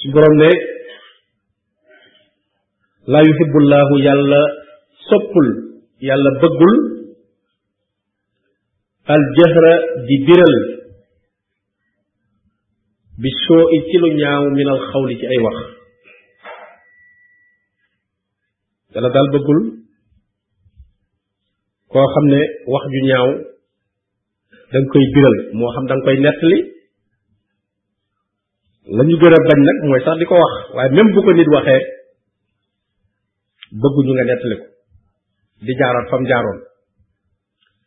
su borom ne laa yuhibbullahu yàlla soppul yàlla bëggul aljahra di biral bi soo i ci lu ñaaw min al xawli ci ay wax yàlla daal bëggul koo xam ne wax ju ñaaw danga koy biral moo xam danga koy nettali la ñu gën a bañ nag mooy sax di ko wax waaye même bu ko nit waxee bëgguñu nga nettali ko di jaaroon fam jaaroon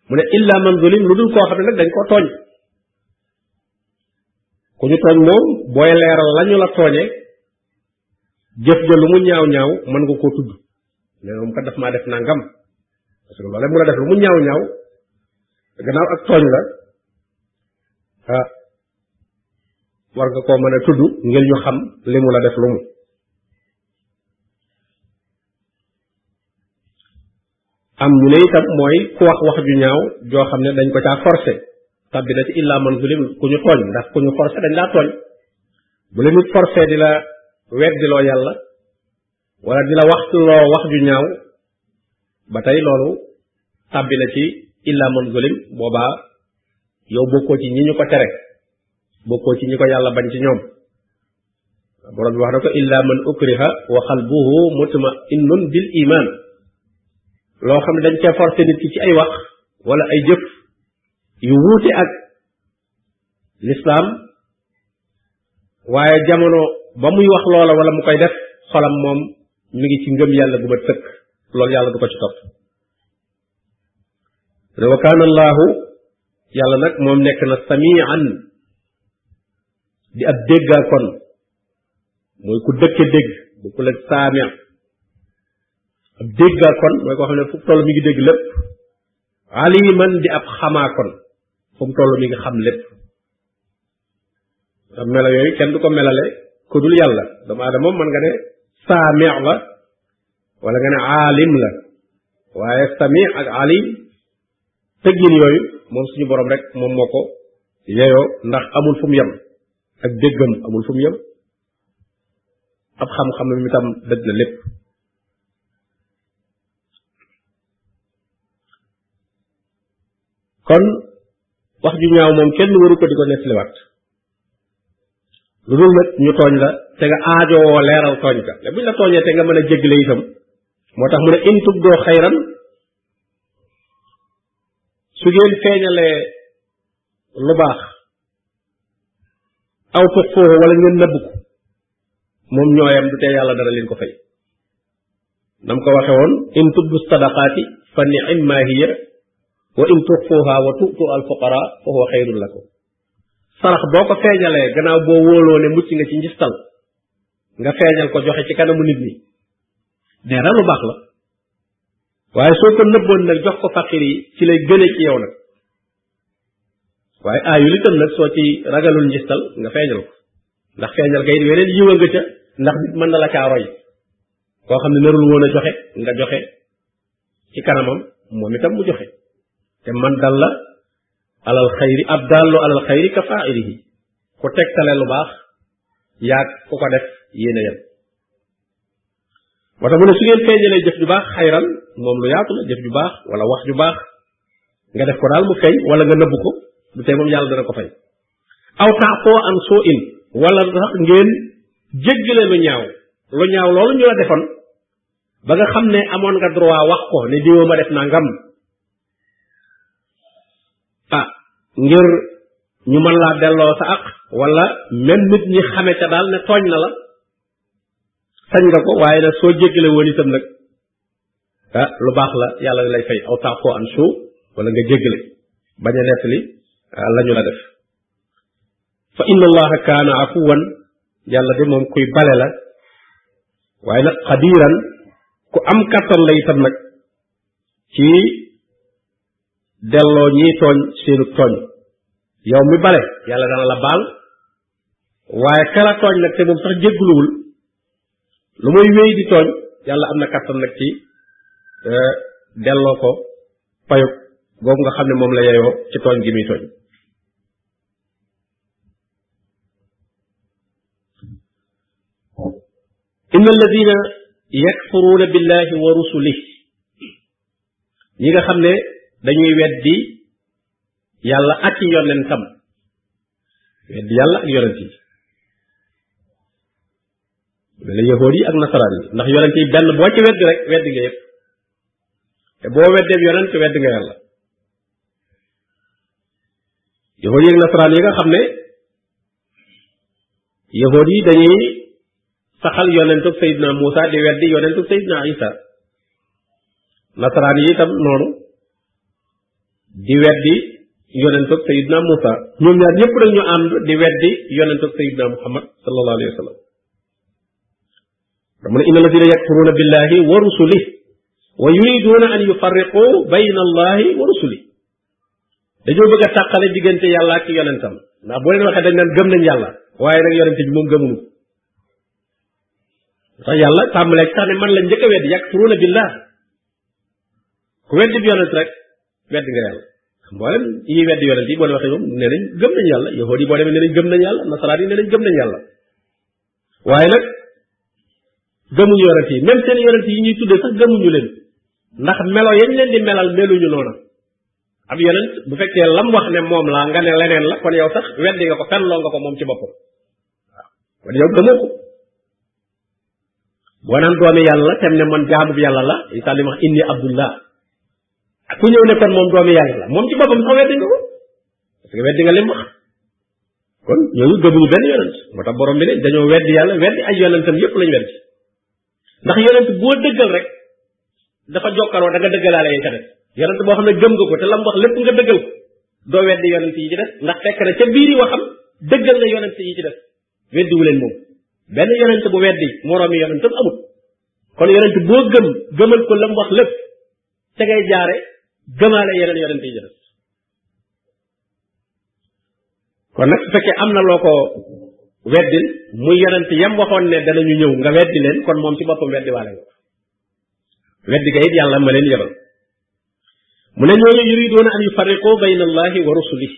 mu ne illa man zulim lu dul koo xam ne nag dañ ko tooñ ku ñu tooñ moom booy leeral lañu la tooñe jëf ja lu mu ñaaw ñaaw mën nga koo tudd mais moom kat daf maa def nangam parce que loolee mu la def lu mu ñaaw ñaaw gannaaw ak tooñ la ah war nga koo mën a tudd ngir ñu xam li mu la def lu mu am ñu ne itam mooy ku wax wax ju ñaaw joo xam ne dañ ko caa forcé tabbi na ci illa man zulim ku ñu tooñ ndax ku ñu forcé dañ laa tooñ bu la nit forcé di la weddiloo yàlla wala di la waxtuloo wax ju ñaaw ba tey loolu tàbbi na ci illa man zulim boobaa yow bokkoo ci ñi ñu ko tere bokkoo ci ñi ko yàlla bañ ci ñoom borom bi wax na ko illa man ukriha wa qalbuhu mutma innun bil iman loo xam ne dañ cee forcé nit ki ci ay wax wala ay jëf yu wuute ak lislaam waaye jamono ba muy wax loola wala mu koy def xolam moom mi ngi ci ngëm yàlla bu ma tëkk loolu yàlla du ko ci topp ne wa kaana allaahu yàlla nag moom nekk na samian di ab déggaa kon mooy ku dëkke dégg bu ku leen saamia ab déggaa kon mooy koo xam ne fu toll mi ngi dégg lépp aliman di ab xamaa kon fu mu toll mi nga xam lépp ndax melo yooyu kenn du ko melale ku dul yàlla doomu aadama moom mën nga ne saami la wala nga ne aalim la waaye sami ak alim tëggin yooyu moom suñu borom rek moom moo ko yeyoo ndax amul fu mu yem ak déggam amul fu mu yem ab xam-xam mi tam dëgg na lépp kon wax ju ñaaw moom kenn waru ko di ko nettaliwaat lu dul nag ñu tooñ la te nga aajowoo leeral tooñ ka te buñ la tooñee te nga mën a jégle itam moo tax mu ne in tubdoo xayran su ngeen feeñalee lu baax aw foox foofu wala ngeen nëbb ko moom ñooyam du tee yàlla dara leen ko fay nam ko waxe woon in tubdu sadaqaati fa ni'imma hiya wa in tuxfuha wa tu'tu al fuqara fa huwa xayrun lakum sarax boo ko feeñalee gannaaw boo wóoloo ne mucc nga ci njistal nga feeñal ko joxe ci kanamu nit ñi nee na lu baax la waaye soo ko nëbboon nag jox ko faqir yi ci lay gëne ci yow nag waaye aayul itam nag soo ci ragalul njistal nga feeñal ko ndax feeñal kay weneen yiwa nga ca ndax nit mën na la caa roy koo xam ne narul woon a joxe nga joxe ci kanamam moom itam mu joxe te man dal la alal xayri ab daallu alal xayri ka faa'ilihi ku tegtale lu baax yaag ku ko def yéen a yem moo tax mu ne su ngeen feeñalee jëf ju baax xayran moom lu yaatu la jëf ju baax wala wax ju baax nga def ko daal mu feeñ wala nga nëbb ko du tey moom yàlla dana ko fay aw taafoo an soo in wala sax ngeen jéggale lu ñaaw lu ñaaw loolu ñu la defoon ba nga xam ne amoon nga droit wax ko ne diwoo ma def naa ngam ah ngir ñu mën laa delloo sa aq wala même nit ñi xame ca daal ne tooñ na la sañ nga ko waaye nag soo jéggale woon itam nag ah lu baax la yàlla lay fay aw taafoo an suu wala nga jéggale bañ a nettali ah, la ñu la def fa inna allaha kaana afuwan yàlla de moom kuy bale la waaye nag xadiiran ku am kattan la itam nag ci delloo ñiy tooñ seenu tooñ yow mi bale yàlla dana la baal waaye kala tooñ nag te moom sax jégguluwul lu muy wéy di tooñ yàlla am na kàttan nag ci euh, delloo ko payug googu nga xam ne moom la yeyoo ci tooñ gi muy tooñ inna alladina yakfuruuna billahi wa rusulih ñi nga xam ne dañuy weddi yàlla ak yonentam weddi yàlla ak yonent yi mel ne yahood yi ak nasaraan yi ndax yonent yi benn boo ci weddi rek weddi nga yëpp te boo weddeeb yonent weddi nga yàlla yahood yi ak nasaraan yi nga xam ne yahood yi dañuy saxal yonentu Seydina Muusa di weddi yonentu Seydina Isa nasaraan yi itam noonu di weddi yonentub sayidna Musa ñoom ñaar ñëpp nag ñu ànd di weddi yonentub sayidna Muhammad sallallahu alayhi wa sallam dama ne inna alladina yakfuruna billahi wa rusulih wa yuriduna an yufarriqu bayna allahi wa rusulih dañoo bëgg a tàqale diggante yàlla ak yonentam ndax boo leen waxee dañ naan gëm nañ yàlla waaye nag yonente bi moom gëmunu tax yàlla tàmbalee sax ne man la njëkk a wedd yakfuruna billah ku weddi bi yonent rek wedd nga yàlla mboolem yi ñuy weddi yonent yi boo leen waxee ñoom nee nañ gëm nañ yàlla yahood yi boo demee nee nañ gëm nañ yàlla nasaraan yi nee nañ gëm nañ yàlla waaye nag gëmuñu yonent yi même seen yonent yi ñuy tuddee sax gëmuñu leen ndax melo yañ leen di melal meluñu noona ab yonent bu fekkee lam wax ne moom laa nga ne leneen la kon yow sax weddi nga ko fenloo nga ko moom ci boppam waaw kon yow gëmoo ko boo naan doomi yàlla la tem ne man jaamub yàlla la isa li wax inni abdullah ku ñëw ne kon moom doomi yàlla la moom ci boppam sax weddi nga ko parce que weddi nga lim wax kon ñooñu gëmuñu benn yonent moo tax borom bi ne dañoo weddi yàlla weddi ay yonentam yépp lañ weddi ndax yonent boo dëggal rek dafa jokkaloo da nga dëggalaale yi ca def yonent boo xam ne gëm nga ko te lam wax lépp nga dëggal ko doo weddi yonent yi ci def ndax fekk na ca biiri waxam dëggal na yonent yi ci def weddiwu leen moom benn yonent bu weddi moroomi yonentam amul kon yonent boo gëm gëmal ko lam wax lépp te ngay jaare gëmaale yeneen yonent yi jëf kon nag su fekkee am na loo ko weddil muy yonent yam waxoon ne danañu ñëw nga weddi leen kon moom ci boppam weddi waale nga weddi ga it yàlla ma leen yebal mu ne ñooñu yuriduuna an yufarriqu bayna allahi wa rusulihi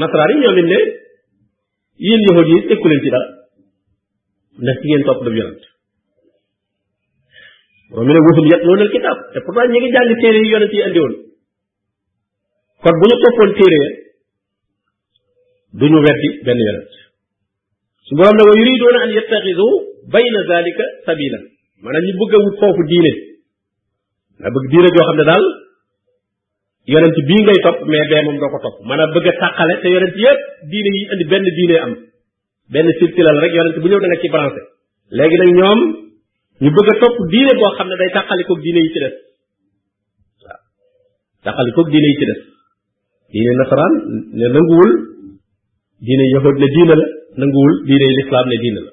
nasaraan yi ñoom it ne yéen yahud yi tekku leen ci dara ndax ci ngeen topp daf yonent moom mi ne wutum yet loolu al kitaab te pourtant ñi ngi jàng téere yi yonent yi andi woon kon bu ñu toppoon téere ya du ñu weddi benn yonent su borom ne wa yuriduuna an yattaxidu bayna zalika sabila maanaam ñu bëgg a wut foofu diine daa bëgg diine joo xam ne daal yonent bii ngay topp mais bee moom doo ko topp mën a bëgg a tàqale te yonent yëpp diine yi indi benn diine am benn circulal rek yonent bu ñëw da nga ci branché léegi nag ñoom ñu bëgg a topp diine boo xam ne day tàqalikoog diine yi ci des waaw tàqalikoog diine yi ci des diine nasaraan ne nanguwul diine yahud ne diine la nanguwul diine lislaam ne diine la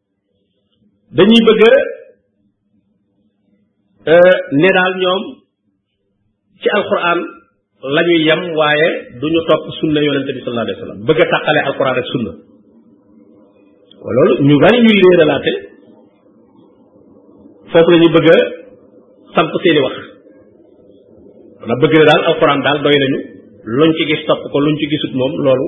dañuy bëgg euh, ne daal ñoom ci alquran la ñuy yem waaye du ñu topp sunna yonente bi sallallahu alayhi wa sallam bëgg a tàqale alquran ak sunna loolu ñu bari ñuy réeralaate foofu la ñu bëgg a samp seeni wax wala bëgg na daal alquran daal doy nañu luñ ci gis topp ko luñ ci gisut moom loolu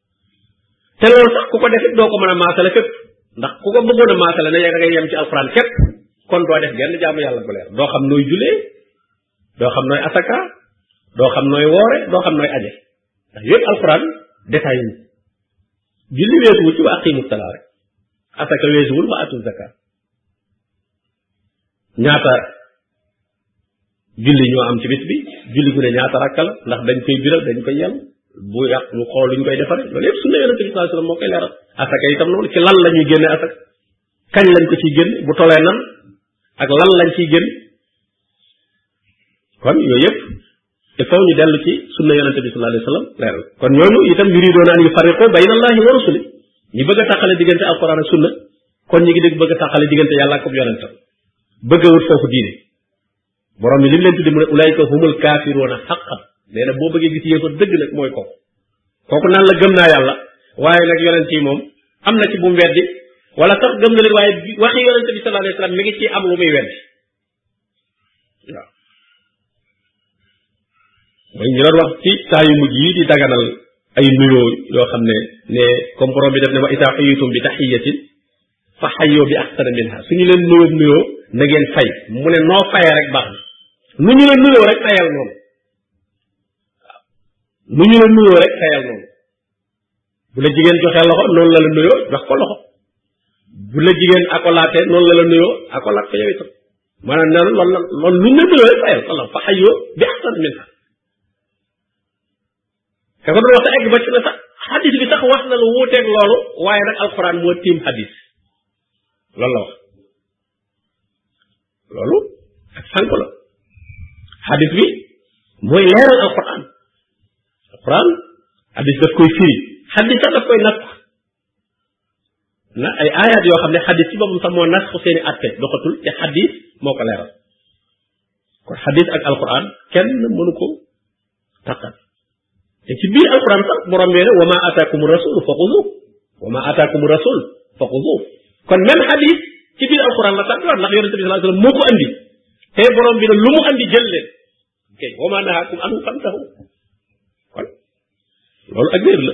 te loolu sax ku ko defit doo ko mën a maasale fépp ndax ku ko bëggoon a maasale ne yaa ngay yem ci alxuraan képp kon doo def genn jaamu yàlla bu leer doo xam nooy julee doo xam nooy asaka doo xam nooy woore doo xam nooy aje ndax yëpp alxuraan détaillé wu julli weesuwul ci wa aqimu salaa rek asaka weesuwul wa atu zaka ñaata julli ñoo am ci bis bi julli gu ne ñaata rakka la ndax dañ koy biral dañ koy yàlla bu yàq lu xool luñ koy defaree loolu yëpp sunna yonente bi sallallahu alayhi moo koy leeral asaka itam noonu ci lan la ñuy génne asaka kañ lañ ko ciy génne bu tolee nan ak lan lañ ciy génne kon yooyu yëpp te faw ñu dellu ci sunna yonente bi sallallahu alayhi wa sallam leeral kon ñooñu itam yuridoon naan yu fariqoo bayna allahi wa rasuli ñu bëgg a tàqale diggante alquran ak sunna kon ñu ngi dégg bëgg a tàqale diggante yàlla ak yonentam bëgg a wut foofu diine borom bi li mu leen tudde mu ne ulayka humul kaafiruuna xaqan nee na boo bëggee gis yéefar dëgg nag mooy kooku kooku naan la gëm naa yàlla waaye nag yonent yi moom am na ci bu mu weddi wala sax gëm na leen waaye waxi yonente bi sallallahu alayhi wa sallam mi ngi ci am lu muy weddi waaw mooy ñu doon wax ci saa yu mujj yi di daganal ay nuyoo yoo xam ne ne comme borom bi def ne wa isaa xuyitum bi taxiyatin fa xayoo bi axsana minha suñu leen nuyoo nuyoo na ngeen fay mu ne noo fayee rek baax na nu ñu la nuyoo rek fayal noonu nu ñu la nuyoo rek fayal noonu bu la jigéen joxee loxo noonu la la nuyoo jox ko loxo bu la jigéen akolaatee noonu la la nuyoo akolaat ko yow itam maanaam nee na loolu la loolu luñ la nuyoo fayal sala fa xayoo bi ahsan min ha ka ko doon wax egg ba ci ne sax xadis bi sax wax na lu wuuteeg loolu waaye nag alxuraan moo tiim xadis loolu la wax loolu ak sànq la xadis bi mooy leeral alquran alquran xadis daf koy firi xadis sax daf koy nas na ay aayaat yoo xam ne xadis ci boppam sax moo nas ko seeni atte doxatul te xadis moo ko leeral kon xadis ak alquran kenn mënu ko taqal te ci biir alquran sax borom bi ne wa ma ataakum rasul fa xudu wa ma ataakum rasul fa xudu kon même hadith ci biir alquran la tàbbiwaat ndax yonente bi sallallahu alayhi wasallam moo ko andi te borom bi ne lu mu andi jël leen kay wa ma nahaakum anhu fantahu kon loolu ak wér la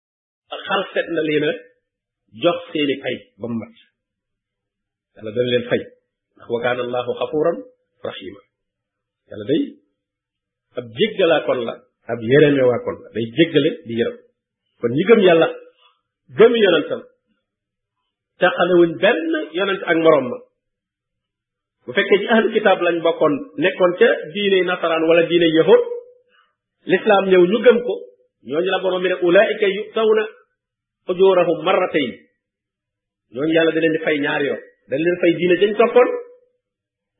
xal set na leen a jox seeni fay ba mu mat yàlla dana leen fay ndax wa kaana allahu xafuuran rahima yàlla day ab jéggalaa kon la ab yërëme waa kon la day jéggale di yërëm kon ñi gëm yàlla gëm yonentam taxalewuñ benn yonent ak moroom ma bu fekkee ci ahlu kitaab lañ bokkoon nekkoon ca diine nasaraan wala diine yahud l'islam ñëw ñu gëm ko ñooñu la borom bi ne ulaika yu'tawna ujurahum marratayn ñooñu yàlla da leen di fay ñaari yoon dañ leen fay diine dañ toppoon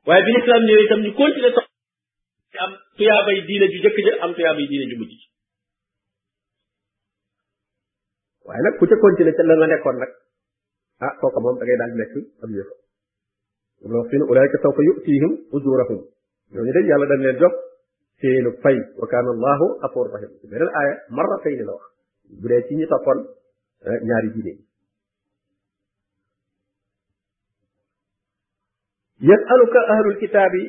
waaye bi l'islam ñëwee itam ñu continuer te am tuyaabay diine ju jëkk ja am tuyaabay diine ju mujj ji waaye nag ku ca continuer ca la nga nekkoon nag ah kooka moom da ngay daal nekk am yëfa loo fi ne ulaayka sawfa yutihim ujurahum ñooñu day yàlla dañ leen jox seenu fay wa kaana allahu xafoor rahim ci beneen aaya marra fay ni la wax bu dee ci ñi toppoon eh, ñaari diine yi yasaluka ahlul kitaabi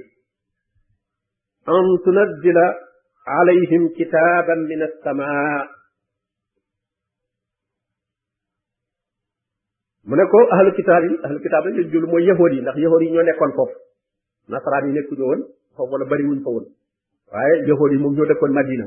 an tunazzila alayhim kitaaban min assamaa mu ne ko ahlu kitaab yi ahlu kitaab yi jul mooy yahood yi ndax yahood yi ñoo nekkoon foofu nasaraan yi nekkuñu woon foofu wala bari wuñ fa woon waaye yahood yi moom ñoo dëkkoon madina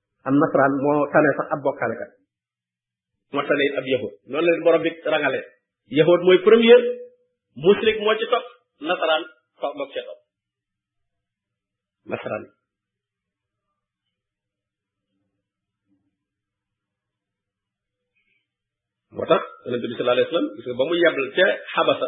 am nasaraan moo tane sax ab bokkaalekat moo tane ab yahud noonu la borom bi rangale yahud mooy premier musrik moo ci topp nasaraan fa mag ca topp nasaraan moo tax yonente bi sallallahu alayhi wasallam gis nga ba mu yebl ca xabasa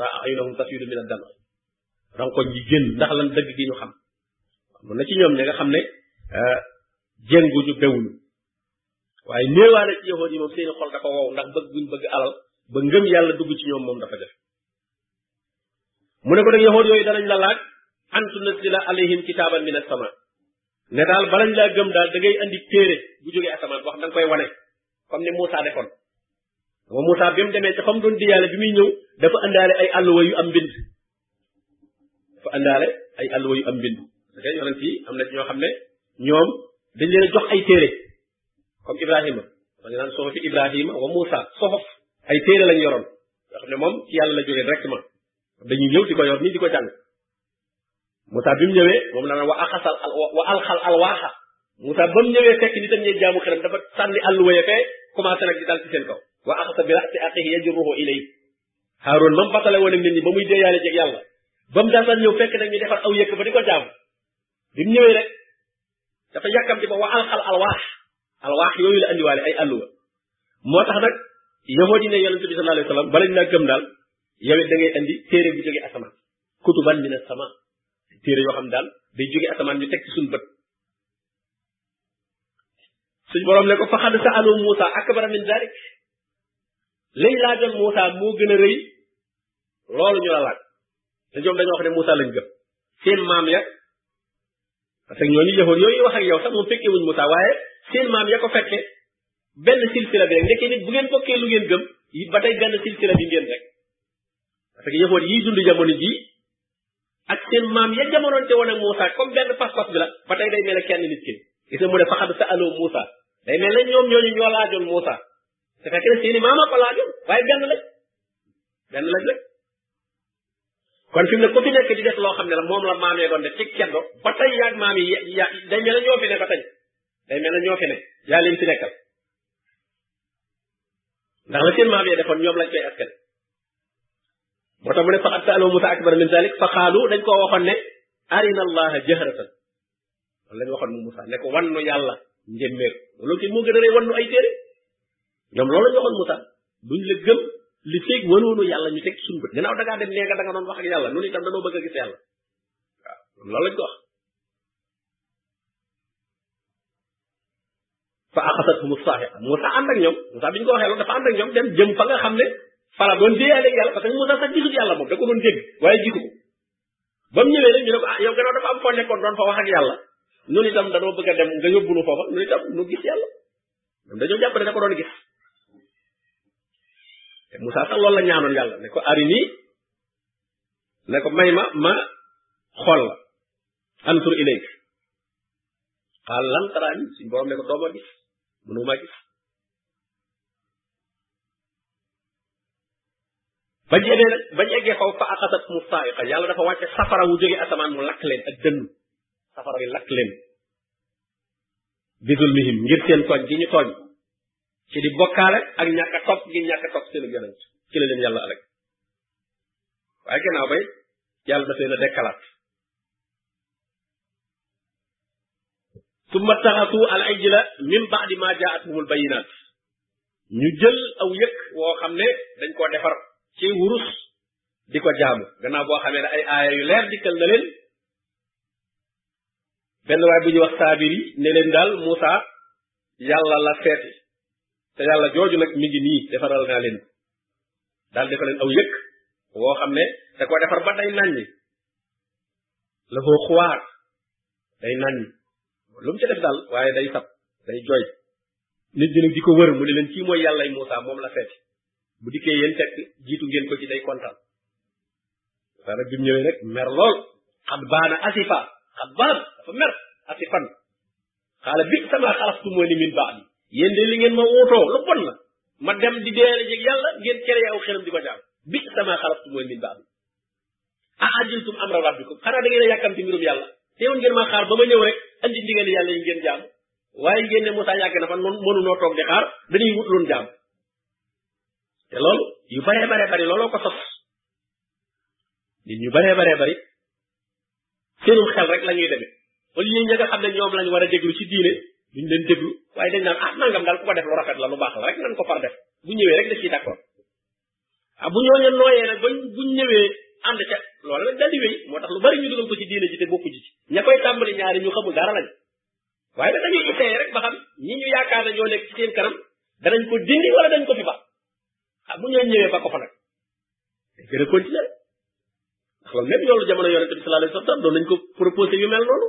ra aynahum tafidu min ad-dam rankoñ ji génn ndax lan dëgg gi ñu xam mun na ci ñoom ña nga xam ne euh, jénguñu bewuñu waaye néewaale ci yahood yi moom seeni xol dafa wow ndax bëgg buñ bëgg alal ba ngëm yàlla dugg ci ñoom moom dafa def mu ne ko nag yahood yooyu danañ la laaj an tunazzila alayhim kitaaban min as-sama ne daal balañ laa gëm daal da ngay andi téere bu jógee asamaan wax da nga koy wane comme ni Moussa defoon wa Moussa bi mu demee ca fa mu doon diyaale bi muy ñëw dafa àndaale ay àlluwa yu am mbind dafa àndaale ay àlluwa yu am mbind parce que yonent yi am na ci ñoo xam ne ñoom dañ leen a jox ay téere comme Ibrahima ma ngi naan soxofi Ibrahima wa Moussa soxof ay téere lañ yoroon yoo xam ne moom ci yàlla la jógee directement dañuy ñëw di ko yor nii di ko jàng Moussa bi mu ñëwee moom la naan wa axasal wa alxal alwaaxa Moussa ba mu ñëwee fekk nitam ñee jaamu xelam dafa sànni àlluwa ya fee commencé nag di dal ci seen kaw wa axasa bi raxsi aqihi yajruhu ilay Haaroon mam batale woon ak nit ñi ba muy deeyaale jeeg yàlla ba mu daan ñëw fekk nag ñu defar aw yëkk ba di ko jaam bi mu ñëwee rek dafa yàkkamti ba wa alxal alwaax alwaax yooyu la andiwaale ay àlluwa moo tax nag yahudi ne yonente bi sallallahu alayhi wasallam balañ laa gëm daal yow it da ngay andi téere bu jógee asamaan kutuban min as-sama téere yoo xam daal day jóge asamaan ñu teg ci suñu bët suñ borom ne ko fa xad sa'alu Musa akbara min dalik lañ laajoon Musa moo gën a rëy loolu ñu la laaj te ñoom dañoo wax ne Musa lañ gëm seen maam ya parce que ñooñu yëfoon yooyu wax ak yow sax moom fekkee wuñ Musa waaye seen maam ya ko fekke benn silsila bi rek ndeke nit bu ngeen bokkee lu ngeen gëm ba tey benn silsila bi ngeen rek parce que yahood yiy dund jamono ji ak seen maam ya jamonoonte woon ak Moussa comme benn pas-pas bi la ba tey day mel ne kenn nit ki gis nga mu ne faxad sa aloo Moussa day mel ne ñoom ñooñu ñoo laajoon Moussa te fekk ne seeni maama ko laajoon waaye benn lañ benn lañ rek kon fi mu ne ku fi nekk di def loo xam ne la moom la maam yee doon def ci ceddo ba tey yaag maam yi ya day mel ne ñoo fi ne ba tey day mel ne ñoo fi ne yaa leen fi nekkal ndax la seen maam yee defoon ñoom lañ koy askan moo tax mu ne fa at saaloo Musa akbar min zalik fa xaalu dañ koo waxoon ne arina allaha jahratan loolu lañ waxoon mu Musa ne ko wannu yàlla njëmmeeku loolu kay moo gën a rëy wannu ay téere ñoom loolu lañ waxoon Musa duñ la gëm li feeg wanoonu yàlla ñu teg suñu bët gannaaw da ngaa dem nee nga da nga doon wax ak yàlla noonu itam danoo bëgg a gis yàlla waaw loolu lañ ko wax fa axasathum saaxiqa Moussa ànd ak ñoom Moussa bi ñu ko waxee loolu dafa ànd ak ñoom dem jëm fa nga xam ne fala doon déeyaale yàlla parce que Moussa sax gisul yàlla moom da ko doon dégg waaye gisu ko ba mu ñëwee rek ñu ne ko ah yow gannaaw dafa am foo nekkoon doon fa wax ak yàlla nun itam danoo bëgg a dem nga yóbbu nu foofa nun itam nu gis yàlla ñoom dañoo jàpp ne da ko doon gis te Moussa sax loolu la ñaanoon yàlla ne ko arini ne ko may ma ma xool la anzur ilayk qaala lan taraani suñ borom ne ko doo ma gis mënoo maa gis bañ eggee nag bañ eggee foofu fa axasat mu saaiqa yàlla dafa wàcce safara wu jógee asamaan mu lakk leen ak dënn safara wi lakk leen bisul mihim ngir seen tooñ gi ñu tooñ ci di bokkaale ak ñàkk a topp gi ñàkk a topp seen yonent ci la leen yàlla alak waaye gannaaw bay yàlla daf leen a dekkalaat summa taxasu al ajla min baadi ma jaatuhumul bayinaat ñu jël aw yëkk woo xam ne dañ koo defar ci wurus di ko jaamu gannaaw boo xamee ne ay aaya yu leer dikkal na leen benn waay bu ñuy wax saabir yi ne leen daal Moussa yàlla la seeti te yàlla jooju nag mi ngi nii defaral naa leen daal defal leen aw yëkk woo xam ne da ko defar ba day naññi la foo xuwaar day nañ lu mu ca def daal waaye day sab day jooy nit ñi nag di ko wër mu ne leen kii mooy yàllay Moussa moom la seeti bu dikkee yéen fekk jiitu ngeen ko ci day kontaan saa nag bi mu ñëwee rek mer lool xat baana asifa xat baan dafa mer asifan xaala bi sama xalastu moo ni min baax bi yéen de li ngeen ma wootoo lu bon la ma dem di deele jëg yàlla ngeen cere aw xelam di ko jaam bi sama xalastu moo ni min baax bi a ajiltum amra rabbikum xanaa da ngeen a yàkkamti mbirum yàlla teewul ngeen maa xaar ba ma ñëw rek andi ndigal yàlla yi ngeen jaamu waaye ngeen ne Moussa yàgg na fa noonu mënunoo toog di xaar dañuy wut loon jaamu te loolu yu baree baree bari looloo ko sos nit ñu baree baree bari seenum xel rek la ñuy demee wala yéen ña nga xam ne ñoom lañ war a déglu ci diine duñ leen déglu waaye dañ naan ah nangam daal ku ko def lu rafet la lu baax la rek nan ko far def bu ñëwee rek da ciy d'accord ah bu ñooñu nooyee nag bañ buñ ñëwee ànd ca loolu nag daal di wéy moo tax lu bari ñu dugal ko ci diine ji te bokku ji ci ña koy tàmbali ñaari ñu xamul dara lañ waaye nag dañuy essayé rek ba xam ñi ñu yaakaar na ñoo nekk ci seen kanam danañ ko dindi wala dañ ko fi ba ah bu ñoo ñëwee ba ko fa nag dañ gën a continuer ndax loolu même yoonu jamono yonente bi sallallahu alayhi wasallam doon nañ ko proposé yu mel noonu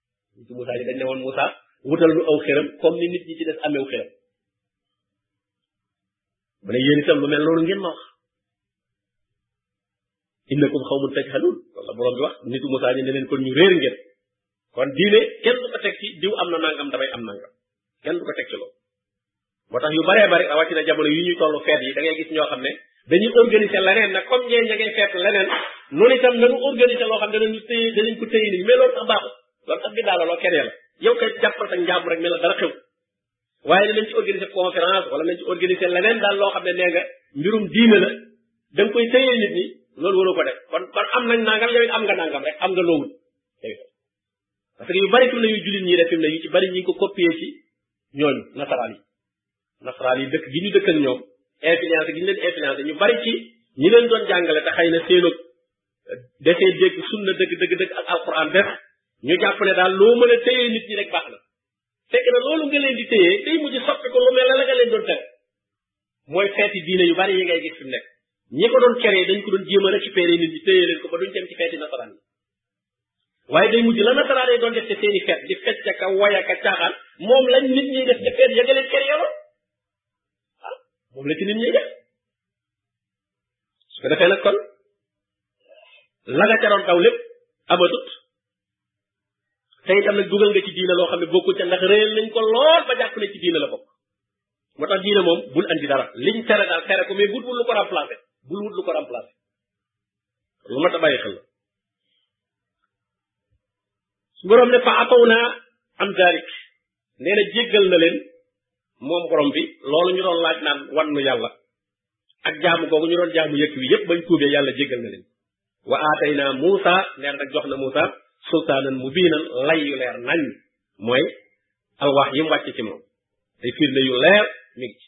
nit ci Moussa yi dañ ne woon Moussa wutal lu aw xëram comme ni nit ñi ci des amew xëram mu ne yéen itam lu mel noonu ngeen ma wax innakum xawmun tajhalun loolu la borom bi wax nitu Moussa ñi ne leen kon ñu réer ngeen kon diine kenn du ko teg ci diw am na nangam damay am nangam kenn du ko teg ci loolu moo tax yu baree bari rawatina jamono yi ñuy toll feet yi da ngay gis ñoo xam ne dañuy organiser leneen nag comme ñeen ña ngay feet leneen noonu itam nanu organiser loo xam ne danañu téye danañ ko téye nii mais loolu sax baaxul loolu sax bi daal loo keneen la yow kay jàppal sa njàmm rek mel na dara xew waaye ne nañ ci organiser conférence wala nañ ci organiser leneen daal loo xam ne nee nga mbirum diine la da nga koy téye nit ñi loolu waroo ko def kon kon am nañ nangam yow it am nga nangam rek am nga loowul parce que yu bari fi mu ne yu jullit ñi def fi mu ne yu ci bari ñi ngi ko copier ci ñooñu nasaraan yi nasaraan yi dëkk gi ñu dëkk ak ñoom influencé gi ñu leen influencé ñu bari ci ñi leen doon jàngale te xëy na seenug defee dégg sunna dëgg dëgg dëgg ak alquran def ñu jàpp ne daal loo mën a téye nit ñi rek baax na fekk na loolu nga leen di téye day mujj soppi ko lu mel la nga leen doon tere mooy xeeti diine yu bari yi ngay gis fi mu nekk ñi ko doon créé dañ ko doon jéem a récupérer nit ñi téye leen ko ba duñ dem ci xeeti nasaraan yi waaye day mujj la nasaraan yi doon def ca seeni fet di fecc ka way ka caaxaan moom lañ nit ñi def ca fet yëgale kër yow ah moom la ci nit ñi def su ko defee nag kon la nga caroon daw lépp amatut te itam nag dugal nga ci diina loo xam ne bokkul ca ndax réel nañ ko lool ba jàpp ne ci diina la bokk moo tax diina moom bul andi dara liñ tere daal tere ko mais bul wut lu ko remplacer bul wut lu ko remplacer lu mat a bàyyi xel la su borom ne fa afaw naa am daalik nee na jéggal na leen moom borom bi loolu ñu doon laaj naan wan nu yàlla ak jaamu googu ñu doon jaamu yëkk wi yépp bañ tuubee yàlla jéggal na leen wa aataynaa Muusa nee na jox na Muusa sultaanan mubiinan lay yu leer nañ mooy alwaax yi mu wàcc ci moom ay firnde yu leer mi ngi ci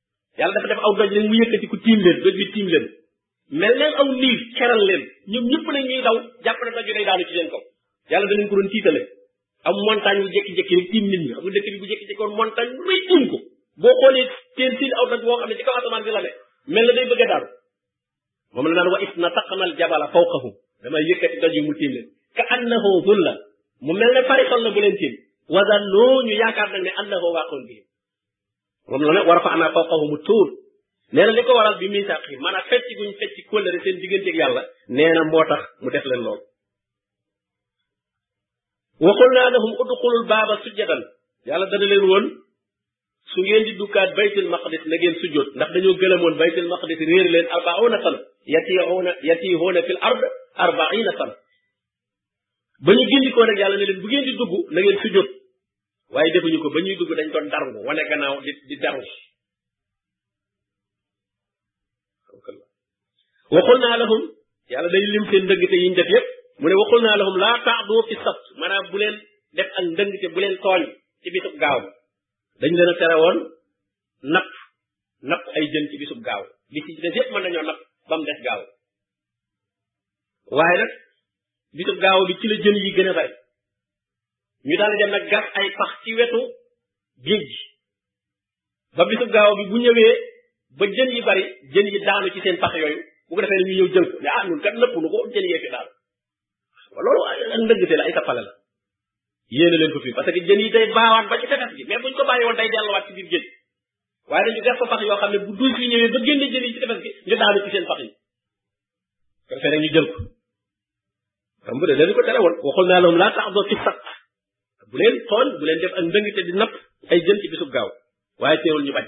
yàlla dafa def aw doj leen mu yëkkati ku tiim leen doj bi tiim leen mel leen aw niir keral leen ñoom ñëpp nag ñuy daw jàpp ne doj bi day daanu ci seen kaw yàlla danañ ko doon tiitale am montagne bu jékki-jékki rek tiim nit ñi xam nga dëkk bi bu jékki-jékki woon montagne bu rëy tiim ko boo xoolee teen siin aw doj boo xam ne ci kaw asamaan bi la ne mel na day bëgg a daanu moom la naan wa is na taqnal jabala fawqahum dama yëkkati doj yi mu tiim leen ka annahu zulla mu mel ne fari sol la bu leen tiim wazannoo ñu yaakaar nag ne annahu waaqoon bi moom la ne war fa ana fawqahumu tuur nee na li ko waral bi misaaq yi maanaam fecc guñ fecc kóllëre seen digganteeg yàlla nee na moo tax mu def leen lool waxul naa lahum udxulul baaba sujjadan yàlla dana leen woon su ngeen di dukkaat baytul maqdis na ngeen sujjoot ndax dañoo gëlamoon baytul maqdis réer leen arbauna sana yatiixuuna yatiixuuna fil ard arbaina sana ba ñu gindi ko nag yàlla ne leen bu ngeen di dugg na ngeen sujjóot waaye defuñu ko ba ñuy dugg dañ doon darngu wane gannaaw di di darngu waxul naa lahum yàlla day lim seen ndëngte yi ñu def yépp mu ne waxul naa lahum laa taadu fi sabt maanaam bu leen def ak ndëngte bu leen tooñ ci bisub gaaw dañ leen a tere woon napp napp ay jën ci bisub gaaw li ci des yépp mën nañoo napp ba mu des gaaw waaye nag bisub gaaw bi ci la jën yi gën a bari ñu daal dem nag gas ay pax ci wetu géej gi ba bisub gaaw bi bu ñëwee ba jën yi bari jën yi daanu ci seen pax yooyu bu ko defee ne ñu ñëw jël ko ne ah ñun kat nëpp nu ko jën yee fi daal loolu ak ndëggte la ay tappale la yéene leen ko fii parce que jën yi day baawaat ba ci tefes gi mais buñ ko bàyyi woon day delluwaat ci biir géej waaye dañu def ko pax yoo xam ne bu duy fi ñëwee ba génne jën yi ci tefes gi ñu daanu ci seen pax yi kon fee ñu jël ko xam bu dee leen ko tere woon waxul naa loom laa tax doo fi sax bu leen tooñ bu leen def ak ndëngte di napp ay jën ci bisub gaaw waaye teewul ñu bañ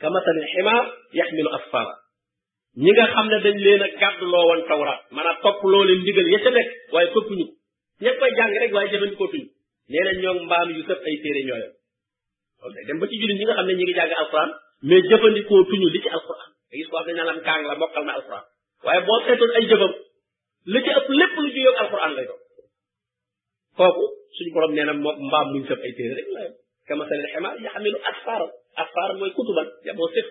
ka masalil ximaar yaxmilu asfara ñi nga xam ne dañ leen a gàdduloo woon tawraat maanaam topp loo leen ndigal ya ca nekk waaye toppuñu ko ña koy jàng rek waaye jëfandikootuñu nee na ñoom mbaam yu sëf ay téere ñooyam loolu day dem ba ci jullit ñi nga xam ne ñi ngi jàng alquran mais jëfandikootuñu li ci alquran nga gis ko xam ne ñaan am kaang la mokkal na alquran waaye boo seetoon ay jëfam la ci ëpp lépp lu ci yow alquran lay doon kooku suñu borom nee na moom mbaam muñ sëf ay téere rek la kama salil ximaar yaxamilu asfaara asfaara mooy kutuban ya moo sëf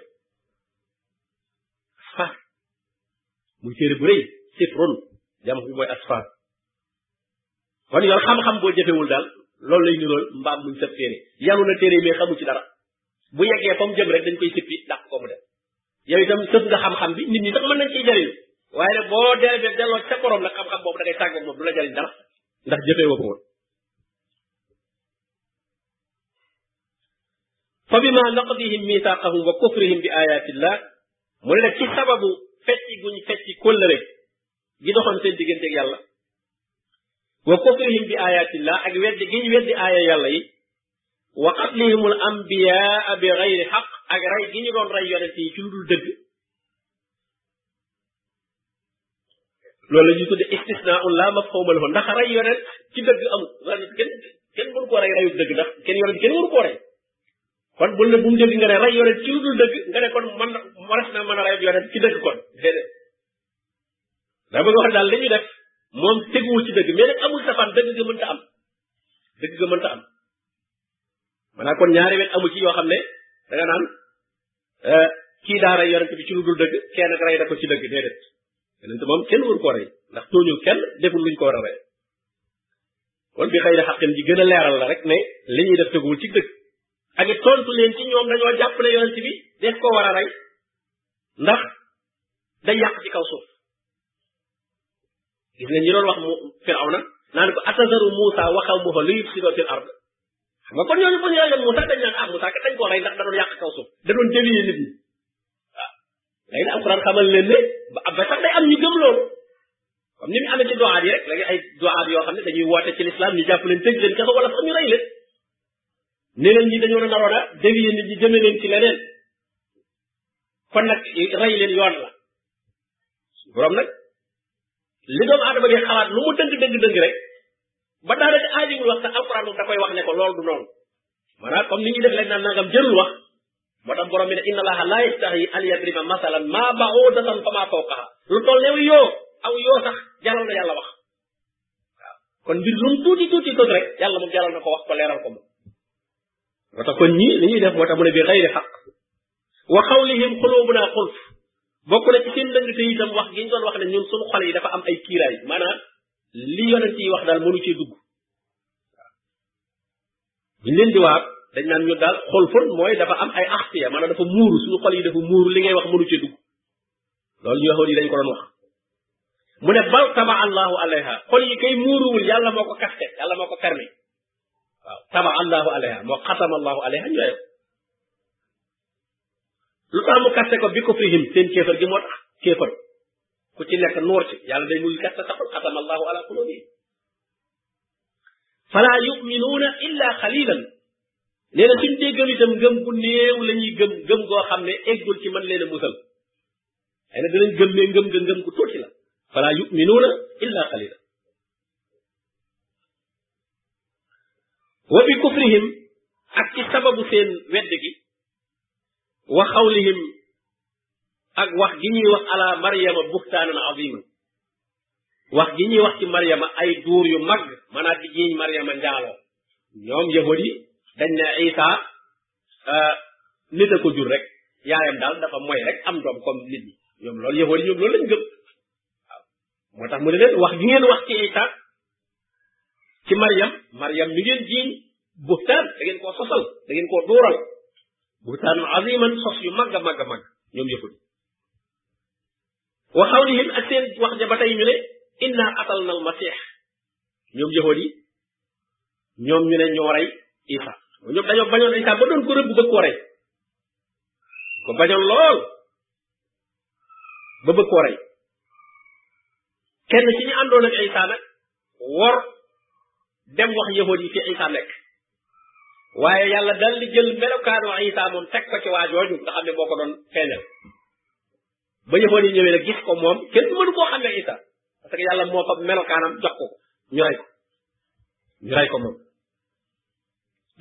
asfaar muy téere bu rëy sifrun jam bi mooy asfaar kon yow xam-xam boo jëfewul daal loolu lay nirool mbaam muñ sëf téere yanu na téere mais xamu ci dara bu yeggee fa mu jëm rek dañ koy sippi dàq ko mu dem yow itam sëf nga xam-xam bi nit ñi sax mën nañ ciy jëriñu waaye nag boo dee delloo ca borom nag xam-xam boobu da ngay tàggoog moom du la jëriñ dara ndax jëfee woo ko woon fa bima naqdihim mithaqahum wa kufrihim bi ayatillah mu ne nag ci sababu fecci guñ fecci kóllëre gi doxoon seen diggante ak yàlla wa kufrihim bi ayatillah ak weddi gi ñu weddi aaya yàlla yi wa qatlihimul anbiyaa bi gayri xaq ak rey gi ñu doon rey yonent yi ci lu dul dëgg loolu la ñuy tudde istisnaun la mafhuma lahu ndax rey yonent ci dëgg amul yonent kenn kenn mënu koo rey reyu dëgg ndax kenn yonent kenn mënu koo rey kon bul ne bu mu dégg nga ne rey yonent ci lu dul dëgg nga ne kon man waras na mën a rey yonent ci dëgg kon déedéet daa bëgg wax daal li ñu def moom teguwul ci dëgg mais nag amul safaan dëgg ga mënta am dëgg ga mënta am maanaam kon ñaari wet amu ci yoo xam ne da nga naan eh, kii daa rey yonent bi ci lu dul dëgg kenn ak rey da ko ci dëgg déedéet yonent moom kenn waru ko rey ndax tooñu kenn deful luñ ko war a rey kon bi xëy na xaqin ji gën a leeral la rek ne li ñuy def teguwul ci dëgg ak it tontu leen ci ñoom dañoo jàpp ne yonent bi def ko war a rey ndax day yàq ci kaw suuf gis nga ñi doon wax mu Firawna naan ko atazaru Muusa wa qawmahu li yufsidu fil ard xam nga kon ñooñu bu ñu rayoon Muusa dañ naan ah Muusa kat dañ koo rey ndax da doon yàq kaw suuf da doon dévier nit ñi waaw léegi nag alquran xamal leen ne ba ba sax day am ñu gëm loolu comme ni mu amee ci doxaat yi rek léegi ay doxaat yoo xam ne dañuy woote ci lislaam ñu jàpp leen tëj leen kaso wala sax ñu rey leen ne leen ñi dañoo naroon a dévier nit ñi jëme leen ci leneen kon nag rey leen yoon la borom nag li doomu aadama di xalaat lu mu dëng dëng dëng rek ba daara di aajowul wax sax alquran moom da koy wax ne ko loolu du noonu maanaam comme ni ñuy def lañ naan nangam jërul wax moo tax borom bi ne inna allaha la yastahi an yadriba masalan ma ba'udatan fama fawqaha lu toll ne yoo aw yoo sax jaral na yàlla wax waaw kon mbir lu mu tuuti tuuti tuuti rek yàlla moom jaral na ko wax ko leeral ko moom moo tax kon ñii li ñuy def moo tax mu ne bi xayri xaq wa xawlihim xulubuna xulf bokk na ci seen dëng te itam wax gi ñu doon wax ne ñun suñu xol yi dafa am ay kiiraay maanaam li yonent yi wax daal mënu cee dugg buñ leen di waar dañ naan ñu daal xol fon mooy dafa am ay axtiya maanaam dafa muuru suñu xol yi dafa muuru li ngay wax mënu cee dugg loolu ñu waxoon yi dañ ko doon wax mu ne bal taba allahu alayha xol yi kay muuruwul yàlla moo ko kaste yàlla moo ko fermé waaw taba allahu alayha moo xatama allahu alayha ñooy lu tax mu kaste ko bi ko fihim seen kéefar gi moo tax kéefar ku ci nekk noor ci yàlla day muy kaste saxul xatama allahu ala qulubihim fala yuminuuna illa xalilan nee na suñ dee gëm itam gëm bu néew la ñuy gëm gëm goo xam ne eggul ci mën leen a musal ay na dinañ gëm ne ngëm nga ngëm gu tuuti la fala yuminuuna illa xalila wa bi kufrihim ak ci sababu seen wedd gi wa xawlihim ak wax gi ñuy wax ala maryama buxtaanan aziman wax gi ñuy wax ci maryama ay duur yu mag maanaam di jiiñ maryama njaaloo ñoom yahud yi dañ ne isa nit a ko jur rek yaayam daal dafa moy rek am doom comme nit ñi ñoom loolu yahud yi ñoom loolu lañ gëm waaw moo tax mu ne leen wax ji ngeen wax ci Isa ci Maryam Maryam mi ngeen jiiñ buxtaan da ngeen koo sosal da ngeen koo duural buxtaanu aziman sos yu mag a mag a mag ñoom yëfut wa xawlihim ak seen wax ja ba tey ñu ne inna atalna al masih ñoom yëfut yi ñoom ñu ne ñoo rey Isa ñoom dañoo bañoon Isa ba doon ko rëbb bëgg koo rey ko bañoon lool ba bëgg koo rey kenn ci ñu àndoon ak Isa nag wor dem wax yahud yi fi Isa nekk waaye yàlla dal di jël melokaanu Isa moom teg ko ci waa jooju nga xam ne moo ko doon feeñal ba yahud yi ñëwee nag gis ko moom kenn mënu koo xam ne Isa parce que yàlla moo fab melokaanam jox ko ñu rey ko ñu rey ko moom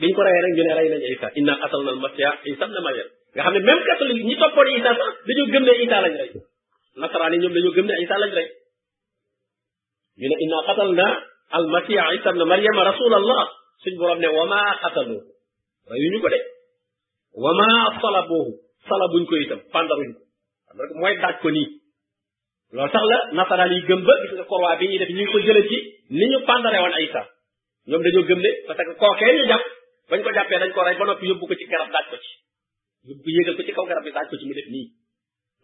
biñ ko reyee rek ñu ne rey nañ Isa inna qatalna al masiha Isa ibn Maryam nga xam ne même catholique ñi toppoon Isa sax dañoo gëm ne Isa lañ rey nasaraan yi ñoom dañoo gëm ne Isa lañ rey ñu ne inna qatalna al masiha Isa ibn Maryam rasulallah suñ borom ne wama qatalu reyuñu ko de wama salabuhu salabuñ ko itam pandaruñ ko mooy daaj ko nii loolu tax la nasaraan yi gëm ba gis nga korwaa bi ñuy def ñu ngi ko jële ci ni ñu pandare woon Isa ñoom dañoo gëm ne parce que kookee ñu jàpp bañ ko jàppee dañ ko rey ba noppi yóbbu ko ci garab daaj ko ci yóbbu yéegal ko ci kaw garab bi daaj ko ci mu def nii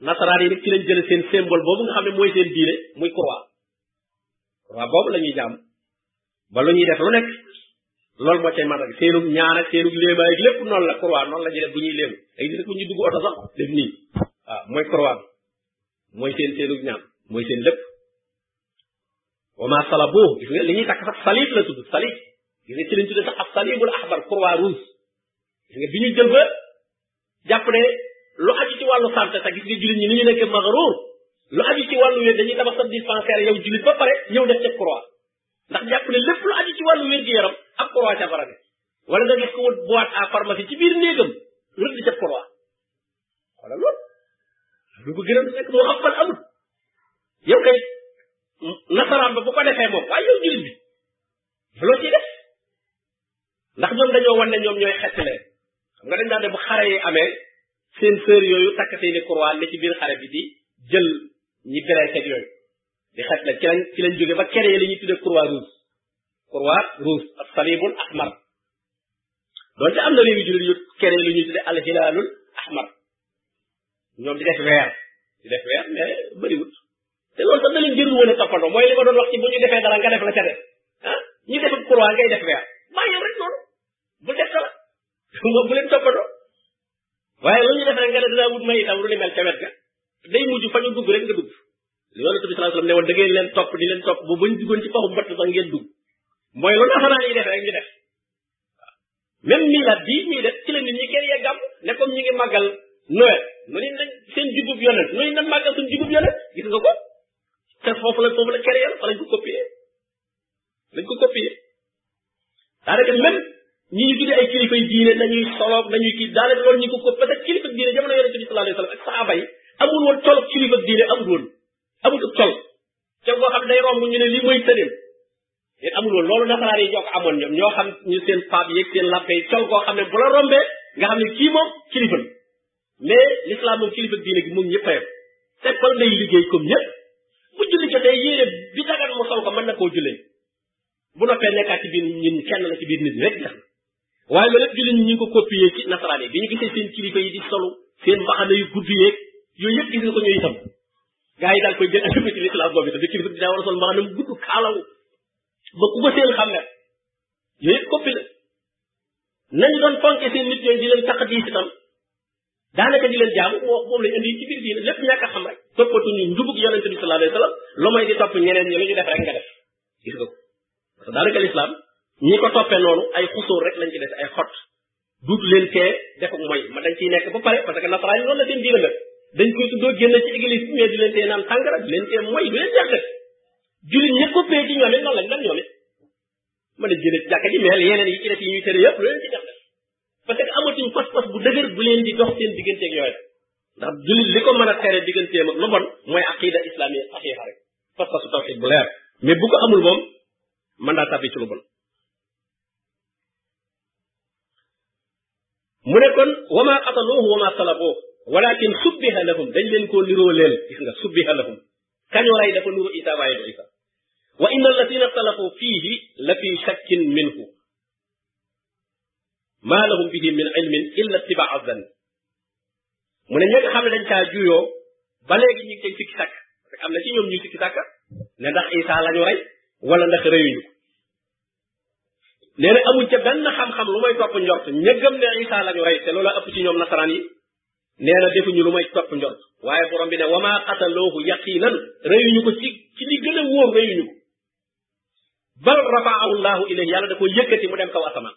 nasaraan yi nag ci lañ jële seen symbole boobu nga xam ne mooy seen diine muy croix croix boobu la ñuy jaam ba lu ñuy def lu nekk loolu moo cay man ak seenug ñaan ak seenug léemaay ak lépp noonu la croix noonu la ñuy def bu ñuy léemu ay gis ku ñu dugg oto sax def nii waaw mooy croix bi mooy seen seenu ñaan mooy seen lépp wa ma salabu gis nga li ñuy takk sax salib la tudd salib gis nga ci lañ tuddee sax ab salibul ahbar croix rouge gis nga bi ñu jël ba jàpp ne lu aju ci wàllu santé te gis nga jullit ñi ni ñu nekkee magruur lu aju ci wàllu wér dañuy tabax sa dispensaire yow jullit ba pare ñëw def ca croix ndax jàpp ne lépp lu aju ci wàllu wér gi yaram ab croix ca bara ne wala nga gis ko wut boîte à pharmacie ci biir néegam rëdd ca croix xoolal loolu lu ko gënal nekk moo xam kon amul yow kay nasaraan ba bu ko defee moom waaye yow jullit bi loo ciy def ndax ñoom dañoo wan ne ñoom ñooy xettale xam nga dañ daan ne bu xare yi amee seen sœur yooyu takk seeni croix ne ci biir xare bi di jël ñi blessé ak yooyu di xet la ci lañ ci lañ jóge ba kere yi la ñuy tuddee croix rouge croix rouge ak salibul ahmar doonte am na réew yu jullit yu kere lu ñuy tudde al hilaalul ahmar ñoom di def weer di def weer mais bëriwut te loolu sax da leen jërul woon a toppandoo mooy li ma doon wax ci bu ñu defee dara nga def la ca def ah ñu def croix ngay def weer bàyyi rek noonu bu def dara moom bu leen toppandoo waaye lu ñu def rek nga ne dinaa wut may itam lu ni mel ca wet ga day mujj fa ñu dugg rek nga dugg li yonent bi sallallahu alayhi wasallam ne woon da ngeen leen topp di leen topp ba bañ duggoon ci paxu mbott sax ngeen dugg mooy lu naxaraan yi def rek ñu def même milaat bii ñuy def ci la nit ñi kër ya gàmm ne comme ñi ngi màggal Noël nu ni nañ seen jubub yonent nu ni nañ màggal suñ jubub yonent gis nga ko te foofu la foofu la kër ya fa lañ ko copier dañ ko copier daanaka même ñi ñu tuddee ay kilifa yi diine nañuy soloog nañuy kii daanaka loolu ñu ko ko parce que kilifa diine jamono yonent bi sallallahu alayhi wasallam ak saxaaba yi amul woon col kilifa diine amul woon amul col te boo xam day romb ñu ne lii mooy tëneem mais amul woon loolu nasaraan yi ñoo ko amoon ñoom ñoo xam ñu seen paab yeeg seen lappe yi col koo xam ne bu la rombee nga xam ne kii moom kilifa la mais l'islam moom kilifa diine gi moom ñëpp a yem te kon day liggéey comme ñëpp bu julli jotee yére bi dagan mu sol ko mën na koo jullee bu noppee nekkaat ci biir ñun kenn la ci biir nit ñi rek jeex waaye loolu lépp jullit ñi ñu ko copier ci nasaraan yi bi ñu gisee seen kilifa yi di solu seen mbaxana yu gudd yeeg yooyu yëpp gis nga ko ñooy itam gaa yi daal koy jël affaire bi ci l'islam boobu itam kilifa bi daa war a sol mbaxana mu gudd kaalawu ba ku ko seen xam ne yooyu yëpp coppi la nañ doon fonke seen nit ñooñu di leen taqat yi si tam daanaka di leen jaamu moo moom lañ indi ci biir diine lépp ñàkk a xam rek toppatuñu njubug yonente bi sallallahu alayhi wasallam lu may di topp ñeneen ñi lu ñu def rek nga def gis nga ko parce que daanaka l'islam ñi ko toppee noonu ay xusóor rek lañ ci def ay xott duut leen tee def ak mooy ma dañ ciy nekk ba pare parce que nasaraan yi noonu la seen diine mel dañ koy tuddoo génn ci église bi mais di leen tee naan tàngara di leen tee mooy di leen jeex def jullit ñëpp ko pee ci ñoom it noonu lañ def ñoom it mën a génne ci jàkka ji mais yeneen yi ci def yi ñuy tere yëpp lu leen ci def def parce que amatuñ pas-pas bu dëgër bu leen di dox seen digganteeg yooyu ndax jullit li ko mën a tere digganteem ak lu bon mooy aqida islamiyya saxiixa rek pas-pasu tawxid bu leer mais bu ko amul moom mën naa tàbbi ci lu bon mu ne kon wa ma qataluuhu wa ma salabuuhu walakin subbiha lahum dañ leen koo niroo leen gis nga subbiha lahum kañu rey dafa nuru isa waaye du isa wa inna alladina ixtalafu fiihi la fi shakkin minhu ma lahum bihi min ilmin illa ittibaa zann mu ne ñi nga xam ne dañ caa juyoo ba léegi ñu ngi cay sikki sàkk parce que am na ci ñoom ñuy sikki sàkk ne ndax isa la ñu rey wala ndax reyuñu ko nee na amuñ ca benn xam-xam lu may topp njort ña gëm ne isa lañu rey te loola ëpp ci ñoom nasaraan yi nee na defuñu lu may topp njort waaye borom bi ne wama qataloohu yaqinan reyuñu ko ci ci li gën a wóor reyuñu ko bal rafaahu llahu ilayhi yàlla da ko yëkkati mu dem kaw asamaan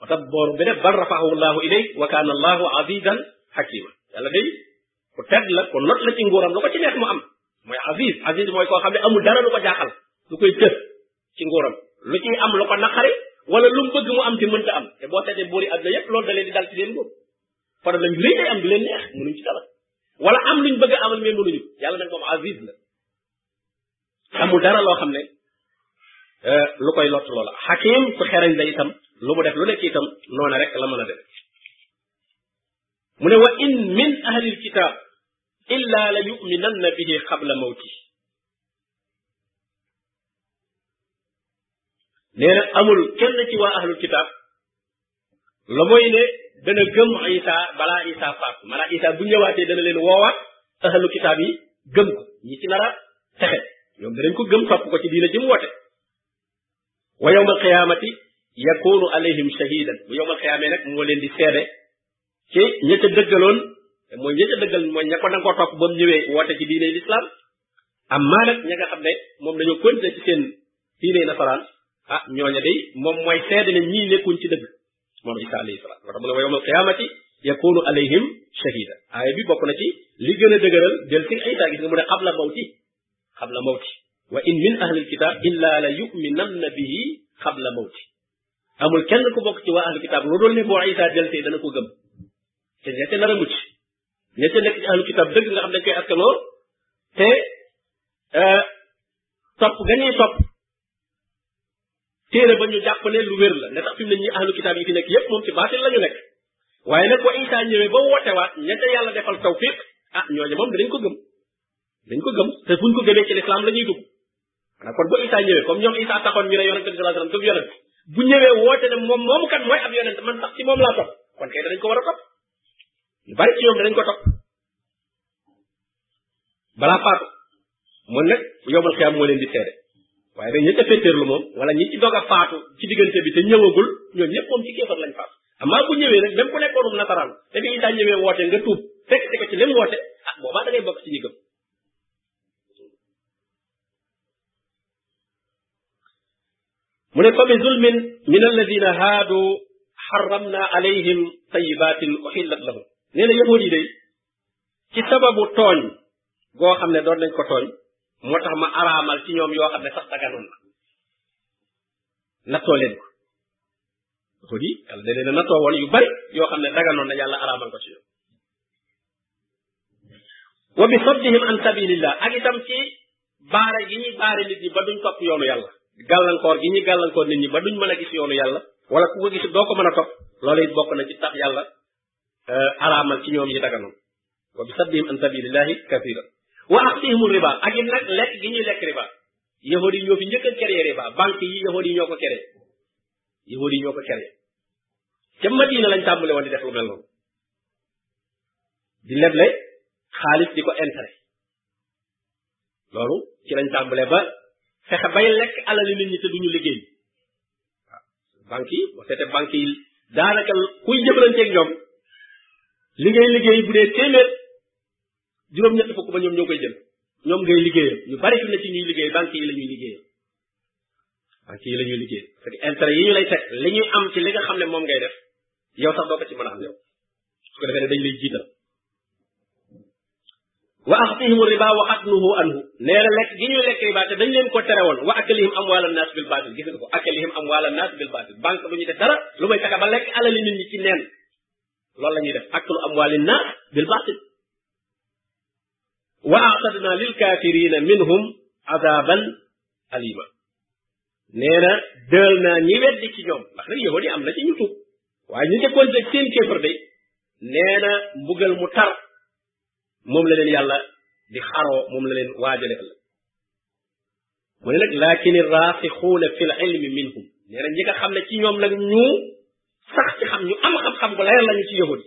moo tax boor bi ne bal rafahu llahu ilay wa kaana allahu azizan xakima yàlla day ku tedd la ku not la ci nguuram lu ko ci neex mu am mooy aziz aziz mooy koo xam ne amul dara lu ko jaaxal lu koy tëf ci nguuram lu ci am lu ko naqari wala lu mu bëgg mu am te mënta am te boo seetee buuri àdduna yépp loolu da leen di dal ci seen boobu problème yu rëy day am du leen neex mënuñ ci dara wala am luñ bëgg a amal mais mënuñu yàlla nag moom aziz la amul dara loo xam ne euh, lu koy lott loola xakim ku xereñ la itam lu mu def lu nekk itam noona rek la mën a def mu ne wa in min ahlil kitaab illa la yuminanna bihi qabla mawti nee na amul kenn ci waa ahlul kitaab la mooy ne dana gëm isa balaa isa faatu maanaam isa bu ñëwaatee dana leen woowaat ahlu kitaab yi gëm ko ñi ci nara texe ñoom danañ ko gëm topp ko ci diina ji mu woote wa yawmal qiyaamati yakunu alayhim shahidan bu yawmal qiyaamee nag moo leen di seede ci ña ca dëggaloon mooy ña ca dëggal mooy ña ko nanga koo topp ba mu ñëwee woote ci diine lislaam am maa nag ña nga xam ne moom dañoo continuer ci seen diine nasaraan ah ñooña day moom mooy seede ne ñii nekkuñ ci dëgg moom isa alayhi salaam moo tax mu ne wa yawmal qiyaamati yakunu alayhim shahida aaya bi bokk na ci li gën a dëgëral del si isa gis nga mu ne xabla mawti xabla mawti wa in min ahlil kitab illa la yuminanna bihi xabla mawti amul kenn ku bokk ci waa ahlu kitaab lu dul ne boo Isa deltee dana ko gëm te ña ca nar a mucc ña ca nekk ci ahlu kitaab dëgg nga xam dañ koy askanoo te euh, topp ga ñuy topp téere ba ñu jàpp ne lu wér la ne tax fi mu ne ñi ahlu kitaab yi fi nekk yépp moom ci baatil la ñu nekk waaye nag ko Isa ñëwee ba wootewaat ña ca yàlla defal tawfiq ah ñooñu moom danañ ko gëm dañ ko gëm te buñ ko gëmee ci lislaam la ñuy dugg maanaam kon bu Isa ñëwee comme ñoom Isa taxoon ñu ne yonent bi sallallahu alayhi wasallam du yonent bu ñëwee woote ne moom moomu kat mooy ab yonent man sax ci moom laa topp kon kay danañ ko war a topp ñu bari ci ñoom danañ ko topp balaa faatu moom nag yowmal xiyaam moo leen di seede waaye nag ñi ca féetéerlu moom wala ñi ci dog a faatu ci diggante bi te ñëwagul ñoom ñëpp moom ci kéefar lañ faatu amaa bu ñëwee nag même ku nekkoonum nasaraan te bi Isa ñëwee woote nga tuub fekk ci ko ci lim woote ah boobaa da ngay bokk ci ñi gëm mu ne fa bi zulmin min alladina haadu xaramna alayhim tayibatin uxillat lahum nee na yahuud yi day ci sababu tooñ goo xam ne doon nañ ko tooñ moo tax ma araamal ci ñoom yoo xam ne sax daganoon na nattoo leen ko yahuud yi yàlla da leen a nattoo woon yu bari yoo xam ne daganoon na yàlla araamal ko ci ñoom wa bi saddihim an sabilillah ak itam ci baare gi ñuy baare nit ñi ba duñ topp yoonu yàlla gàllankoor gi ñuy gàllankoor nit ñi ba duñ mën a gis yoonu yàlla wala ku ko gis doo ko mën a topp loolu it bokk na ci tax yàlla euh, araamal ci ñoom yi daganoon wa bi saddihim an sabilillahi kathira wa aktihim riba ak it nag lekk gi ñuy lekk riba yahudi yi ñoo fi njëkk a créé riba banque yi yahudi yi ñoo ko créé yahudi yi ñoo ko créé ca Madina lañ tàmbale woon di def lu mel noonu di leble xaalis di ko intérêt loolu ci lañ tàmbalee ba fexe bay lekk alali nit ñi te duñu liggéey waaw yi boo seetee banque yi daanaka kuy jëflanteeg ñoom li ngay liggéey bu dee téeméer juróom-ñett fukk ba ñoom ñoo koy jël ñoom ngay liggéeyal ñu bari fi ne ci ñuy liggéey banque yi la ñuy liggéeyal banque yi la ñuy liggéey parce que intérêt yi ñu lay teg li ñuy am ci li nga xam ne moom ngay def yow sax doo ko ci mën a am yow su ko defee ne dañ lay jiital wa axtihim riba wa atnuhu anhu nee na lekk gi ñuy lekk riba te dañ leen ko tere woon wa akalihim amwaala naas bil baatil gis nga ko akalihim amwaala naas bil baatil banque du ñu def dara lu may fexe ba lekk alali nit ñi ci neen loolu la ñuy def aklu amwaali naas bil baatil wa a'tadna lil kaafirina minhum azaban alima nee na dël naa ñi weddi ci ñoom ndax nag yahudi am na ci ñu tuub waaye ñu jëkkoon ci seen kéefar day nee na mbugal mu tar moom la leen yàlla di xaroo moom la leen waajale ëllëg mu ne nag lakin raasixuuna fi l ilmi minhum nee na ñi nga xam ne ci ñoom nag ñu sax ci xam ñu am xam-xam bu leer lañu ci yahudi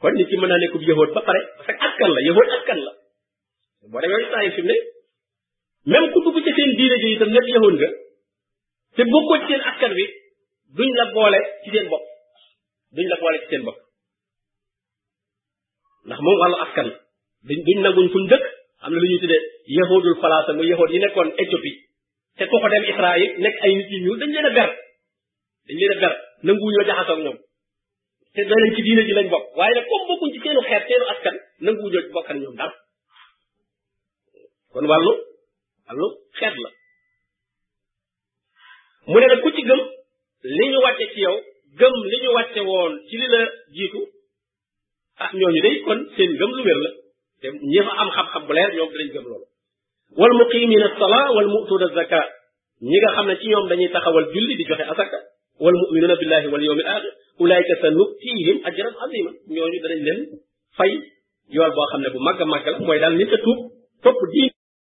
kon nit ki mën naa nekkub yëhoot ba pare parce que askan la yëhoot askan la boo demee saa yi fi mu ne même ku dugg ci seen diine ji itam nekk yëhoot nga te bokkoo ci seen askan bi duñ la boole ci seen bopp duñ la boole ci seen bopp ndax moom wàllu askan la duñ duñ naguñ fuñ dëkk am na lu ñuy tuddee yëhoodul falaasa mu yëhoot yi nekkoon Éthiopie te kooku dem Israël nekk ay nit yu ñuul dañ leen a ber dañ leen a ber nanguwuñoo jaxasoo ak ñoom te doy nañ ci diine ji lañ bokk waaye nag comme bokkuñ ci seenu xeet seenu askan nanguwuñoo ci bokk ak ñoom dara kon wàllu wàllu xeet la mu ne nag ku ci gëm li ñu wàcce ci yow gëm li ñu wàcce woon ci li la jiitu ah ñooñu day kon seen gëm lu wér la te ñi fa am xam-xam bu leer ñoom dinañ gëm loolu wal muqimina sala wal mu'tuna zaka ñi nga xam ne ci ñoom dañuy taxawal julli di joxe asaka wal mu'minuna billahi wal yawmil akhir ulaika sa nuktihim ajran azima ñooñu danañ leen fay yool boo xam ne bu màgg a màgg la mooy daal nit a tuub topp diin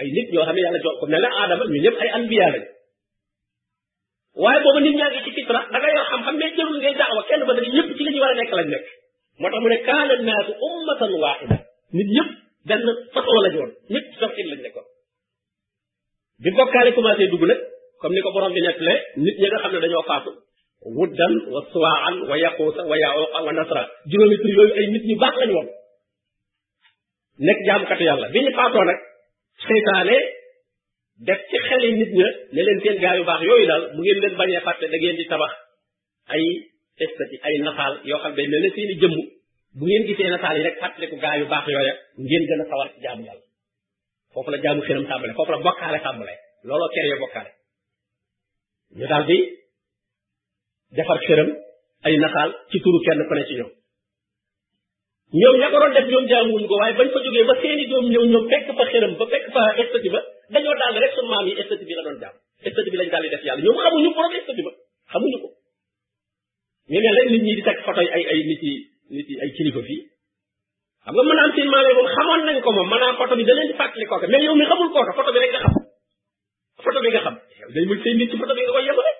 ay nit ñoo xam ne yàlla jox ko mel na aadama ñu ñëpp ay anbiya lañ waaye booba nit ñaa ngi ci fitra da nga yor xam-xam mais jërul ngay daawa kenn ba da ñëpp ci li ñu war a nekk lañ nekk moo tax mu ne kaana naasu ummatan waaxida nit ñëpp benn façon lañ woon ñëpp tawxid lañ nekkoon bi bokkaale commencé dugg nag comme ni ko borom bi nettalee nit ñi nga xam ne dañoo faatu wuddan wa suwaan wa yaquusa wa yaquuqa wa nasra juróomi tur yooyu ay nit ñu baax lañ woon nekk jaamukatu yàlla bi ñu faatoo nag seytaane def ci xeli nit ña ne leen seen gaa yu baax yooyu daal bu ngeen leen bañee fàtte da ngeen di tabax ay estati ay nataal yoo xam ne ne seeni jëmm bu ngeen gisee nataal yi rek fàttaliku gaa yu baax yooya ngeen gën a sawar ci jaamu yàlla foofu la jaamu xëram tàmbale foofu la bokkaale tàmbale looloo créé bokkaale ñu daal di defar xëram ay nataal ci turu kenn ku ne ci ñoom ñoom ña ko doon def ñoom jaamuwuñu ko waaye bañ fa jógee ba seeni doom ñëw ñoom fekk fa xëram ba fekk fa estati ba dañoo daal rek sunu maam yi estati bi la doon jaam estati bi lañ daal di def yàlla ñoom xamuñu borom estati ba xamuñu ko ñu ne rek nit ñi di teg photo yi ay ay nit yi nit yi ay kilifa fii xam nga mën naa am seen maam yi moom xamoon nañ ko moom maanaam photo bi da leen di fàttali kooka mais yow mi xamul kooka photo bi rek nga xam photo bi nga xam yow day mën say nit ci photo bi nga koy yemale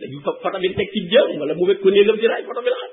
léegi photo bi teg ci jëm wala mu wekk ko néegam ci raay photo bi la xam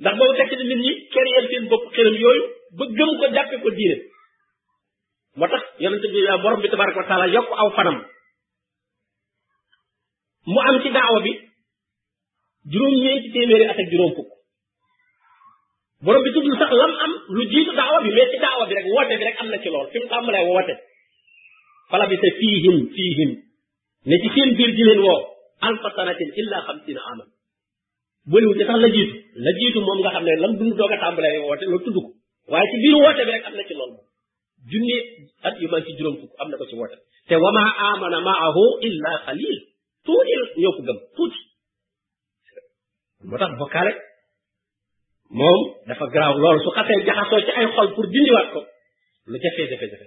ndax boobu fekk na nit ñi créer seen bopp xërëm yooyu ba gëm ko jàppe ko diine moo tax yonent bi borom bi tabaraka wa taala yokk aw fanam mu am ci daawa bi juróom ñeenti téeméeri at ak juróom fukk borom bi tuddul sax lam am lu jiitu daawa bi mais ci daawa bi rek woote bi rek am na ci lool fi mu tàmbalee woote fala bi sa fiihim fiihim ne ci seen biir di leen woo alfa sanatin illa xamsina aman booliwu ci sax la jiitu la jiitu moom nga xam ne lam dund doog a tàmbalee woote loolu tudd ko waaye ci biir woote bi rek am na ci loolu junni at yu man ci juróom fukk am na ko ci woote te wama amana maahu illa xalil tuuti ñoo ko gëm tuuti moo tax bokkaale moom dafa garaaw loolu su xasee jaxasoo ci ay xol pour dindiwaat ko lu jafee jafe-jafe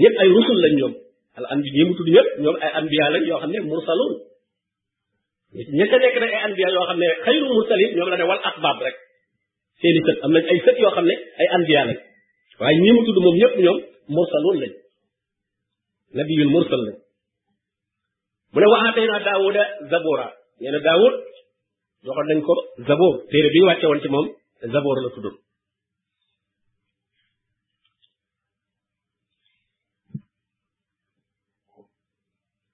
ñëpp ay rusul lañ ñoom al anbi ñi mu tudd ñëpp ñoom ay anbiya lañ yoo xam ne mursalun ña ca nekk nag ay anbiya yoo xam ne xayru mursalin ñoom la ne wal asbab rek seeni sët am nañ ay sët yoo xam ne ay anbiya lañ waaye ñi mu tudd moom ñëpp ñoom mursalun lañ nabiyul mursal lañ mu ne waxaatee naa daawuda zabura nee na daawud joxoon nañ ko zabur téere bi wàcce woon ci moom zabur la tudd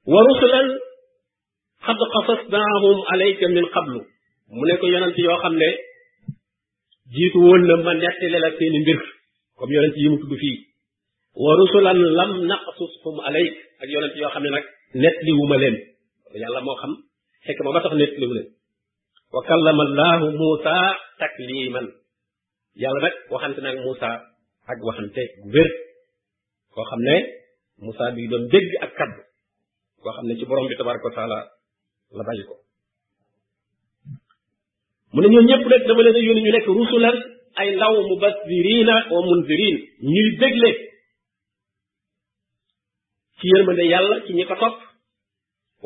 wa rusulan xad qasasnaahum alayka min qablu mu ne ko yonent yoo xam ne jiitu woon na ma nettali la seeni mbir comme yonent yi mu tudd fii wa rusulan lam naqsushum alayk ak yonent yoo xam ne nag nettali wu ma leen yàlla moo xam fekk ma ba tax nettali wu leen wa kallama allahu muusa takliman yàlla nag waxante nag muusa ak waxante gu wér koo xam ne muusa bi doon dégg ak kaddu koo xam ne ci borom bi tabaraka wa taala la bàyyi ko mu ne ñoo ñëpp nag dama leen a yónni ñu nekk rusulan ay ndaw mubasirina wa munzirin ñuy dégle ci yërmande yàlla ci ñi ko topp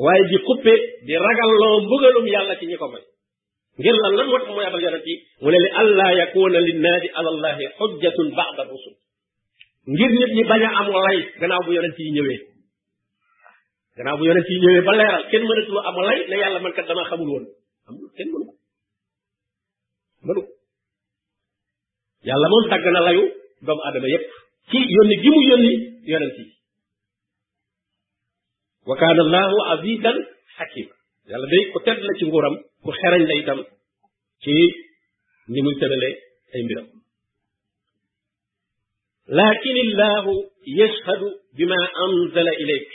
waaye di xuppe di ragalloo mbugalum yàlla ci ñi ko may ngir lan lan moo tax mu yabal yonent yi mu ne li allah yakuna linnaasi ala allahi xujjatun ba'da rusul ngir nit ñi bañ a am lay gannaaw bu yonent yi ñëwee gannaaw bu yonent yi ñëwee ba leeral kenn mënatul am lay ne yàlla man kat dama xamul woon am kenn mënu ko mënu ko yàlla moom tàgg na layu doomu aadama yépp ci yónni gi mu yónni yonent yi wa kaana allahu azizan xakima yàlla day ko tedd la ci nguuram ku xerañ la itam ci ni muy tërale ay mbiram lakin illahu yashhadu bima anzala ilayk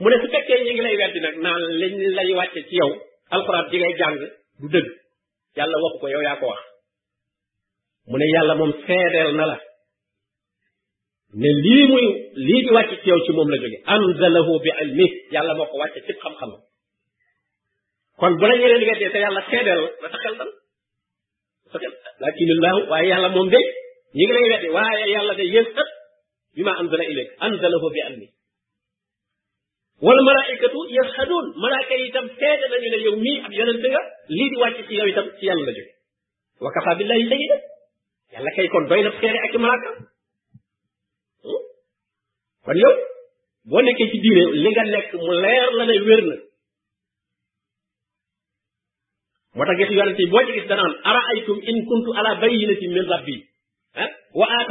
mu ne su fekkee ñu ngi lay weddi nag naan lañ lay wàcce ci yow alxuraan ji ngay jàng du dëgg yàlla waxu ko yow yaa ko wax mu ne yàlla moom seedeel na la ne lii muy lii di wàcc ci yow ci moom la jóge anzalahu bi ilmi yàlla moo ko wàcce ci xam-xam kon bu la ñeneen di weddee te yàlla seedeel na sa xel dal sa xel lakin allahu waaye yàlla moom de ñi ngi lay wedde waaye yàlla de yéen ëpp bi ma anzala ilayk anzalahu bi ilmi wala malaikatu yashhadun malaaka yi itam seede nañu ne yow mii ab yonent nga lii di wàcc ci yow itam ci yàlla la jóge wa kafa billahi shahida yàlla kay kon doy na seede ak malaaka hmm? kon yow boo nekkee ci diine li nga nekk mu leer la ne wér na moo tax gis yonent yi boo ci gis danaan ara aytum in kuntu ala bayyinatin min rabbi ah wa